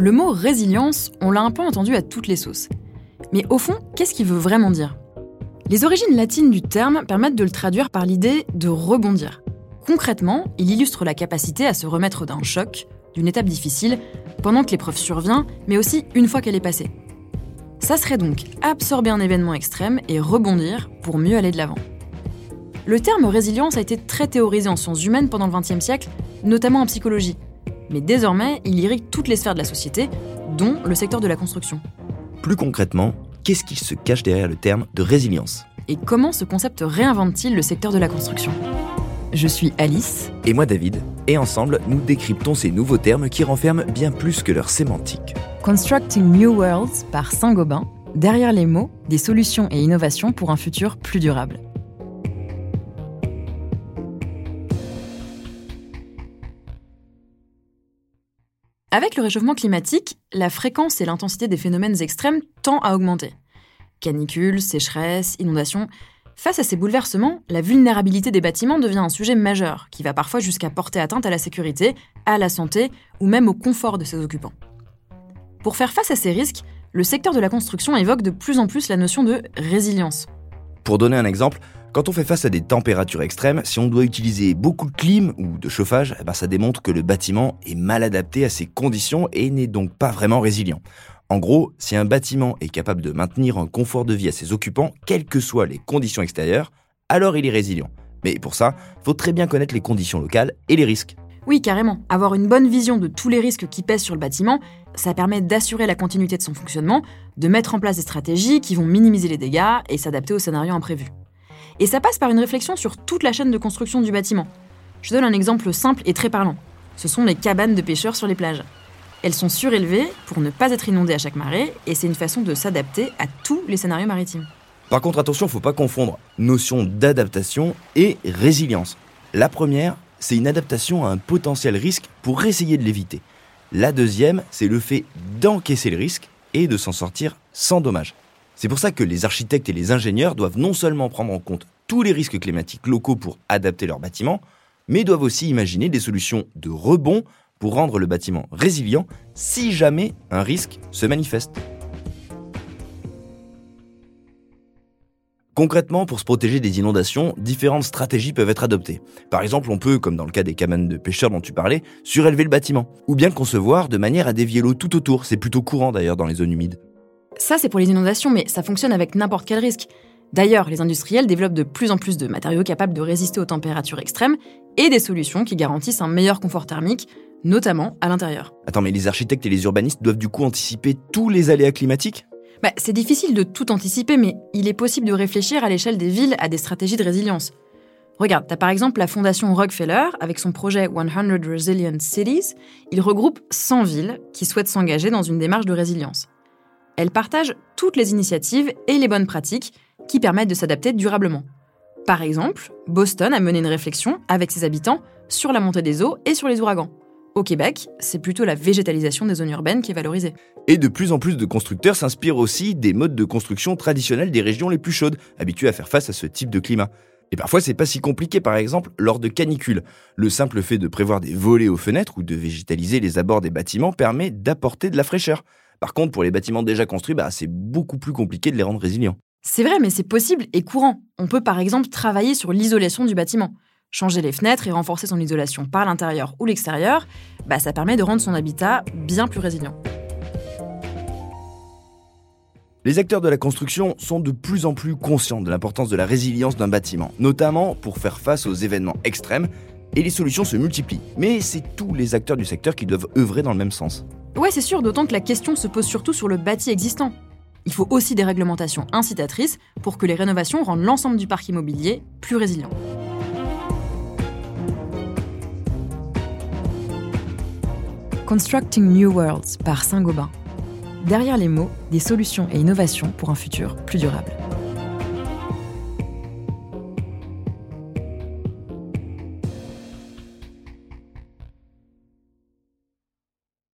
Le mot résilience, on l'a un peu entendu à toutes les sauces. Mais au fond, qu'est-ce qu'il veut vraiment dire? Les origines latines du terme permettent de le traduire par l'idée de rebondir. Concrètement, il illustre la capacité à se remettre d'un choc, d'une étape difficile, pendant que l'épreuve survient, mais aussi une fois qu'elle est passée. Ça serait donc absorber un événement extrême et rebondir pour mieux aller de l'avant. Le terme résilience a été très théorisé en sciences humaines pendant le XXe siècle, notamment en psychologie. Mais désormais, il irrigue toutes les sphères de la société, dont le secteur de la construction. Plus concrètement, qu'est-ce qui se cache derrière le terme de résilience? Et comment ce concept réinvente-t-il le secteur de la construction? Je suis Alice. Et moi David. Et ensemble, nous décryptons ces nouveaux termes qui renferment bien plus que leur sémantique. Constructing New Worlds par Saint-Gobain. Derrière les mots, des solutions et innovations pour un futur plus durable. Avec le réchauffement climatique, la fréquence et l'intensité des phénomènes extrêmes tend à augmenter. Canicules, sécheresses, inondations. Face à ces bouleversements, la vulnérabilité des bâtiments devient un sujet majeur, qui va parfois jusqu'à porter atteinte à la sécurité, à la santé ou même au confort de ses occupants. Pour faire face à ces risques, le secteur de la construction évoque de plus en plus la notion de résilience. Pour donner un exemple, quand on fait face à des températures extrêmes, si on doit utiliser beaucoup de clim ou de chauffage, eh ben ça démontre que le bâtiment est mal adapté à ces conditions et n'est donc pas vraiment résilient. En gros, si un bâtiment est capable de maintenir un confort de vie à ses occupants, quelles que soient les conditions extérieures, alors il est résilient. Mais pour ça, faut très bien connaître les conditions locales et les risques. Oui, carrément. Avoir une bonne vision de tous les risques qui pèsent sur le bâtiment, ça permet d'assurer la continuité de son fonctionnement, de mettre en place des stratégies qui vont minimiser les dégâts et s'adapter aux scénarios imprévus. Et ça passe par une réflexion sur toute la chaîne de construction du bâtiment. Je donne un exemple simple et très parlant. Ce sont les cabanes de pêcheurs sur les plages. Elles sont surélevées pour ne pas être inondées à chaque marée, et c'est une façon de s'adapter à tous les scénarios maritimes. Par contre, attention, il ne faut pas confondre notion d'adaptation et résilience. La première, c'est une adaptation à un potentiel risque pour essayer de l'éviter. La deuxième, c'est le fait d'encaisser le risque et de s'en sortir sans dommage. C'est pour ça que les architectes et les ingénieurs doivent non seulement prendre en compte tous les risques climatiques locaux pour adapter leurs bâtiments, mais doivent aussi imaginer des solutions de rebond pour rendre le bâtiment résilient si jamais un risque se manifeste. Concrètement, pour se protéger des inondations, différentes stratégies peuvent être adoptées. Par exemple, on peut, comme dans le cas des cabanes de pêcheurs dont tu parlais, surélever le bâtiment, ou bien concevoir de manière à dévier l'eau tout autour, c'est plutôt courant d'ailleurs dans les zones humides. Ça, c'est pour les inondations, mais ça fonctionne avec n'importe quel risque. D'ailleurs, les industriels développent de plus en plus de matériaux capables de résister aux températures extrêmes et des solutions qui garantissent un meilleur confort thermique, notamment à l'intérieur. Attends, mais les architectes et les urbanistes doivent du coup anticiper tous les aléas climatiques? Bah, C'est difficile de tout anticiper, mais il est possible de réfléchir à l'échelle des villes à des stratégies de résilience. Regarde, t'as par exemple la fondation Rockefeller avec son projet 100 Resilient Cities. Il regroupe 100 villes qui souhaitent s'engager dans une démarche de résilience. Elle partage toutes les initiatives et les bonnes pratiques qui permettent de s'adapter durablement. Par exemple, Boston a mené une réflexion avec ses habitants sur la montée des eaux et sur les ouragans. Au Québec, c'est plutôt la végétalisation des zones urbaines qui est valorisée. Et de plus en plus de constructeurs s'inspirent aussi des modes de construction traditionnels des régions les plus chaudes, habitués à faire face à ce type de climat. Et parfois, c'est pas si compliqué, par exemple, lors de canicules. Le simple fait de prévoir des volets aux fenêtres ou de végétaliser les abords des bâtiments permet d'apporter de la fraîcheur. Par contre, pour les bâtiments déjà construits, bah, c'est beaucoup plus compliqué de les rendre résilients. C'est vrai, mais c'est possible et courant. On peut par exemple travailler sur l'isolation du bâtiment. Changer les fenêtres et renforcer son isolation par l'intérieur ou l'extérieur, bah, ça permet de rendre son habitat bien plus résilient. Les acteurs de la construction sont de plus en plus conscients de l'importance de la résilience d'un bâtiment, notamment pour faire face aux événements extrêmes, et les solutions se multiplient. Mais c'est tous les acteurs du secteur qui doivent œuvrer dans le même sens. Ouais, c'est sûr, d'autant que la question se pose surtout sur le bâti existant. Il faut aussi des réglementations incitatrices pour que les rénovations rendent l'ensemble du parc immobilier plus résilient. Constructing New Worlds par Saint-Gobain. Derrière les mots, des solutions et innovations pour un futur plus durable.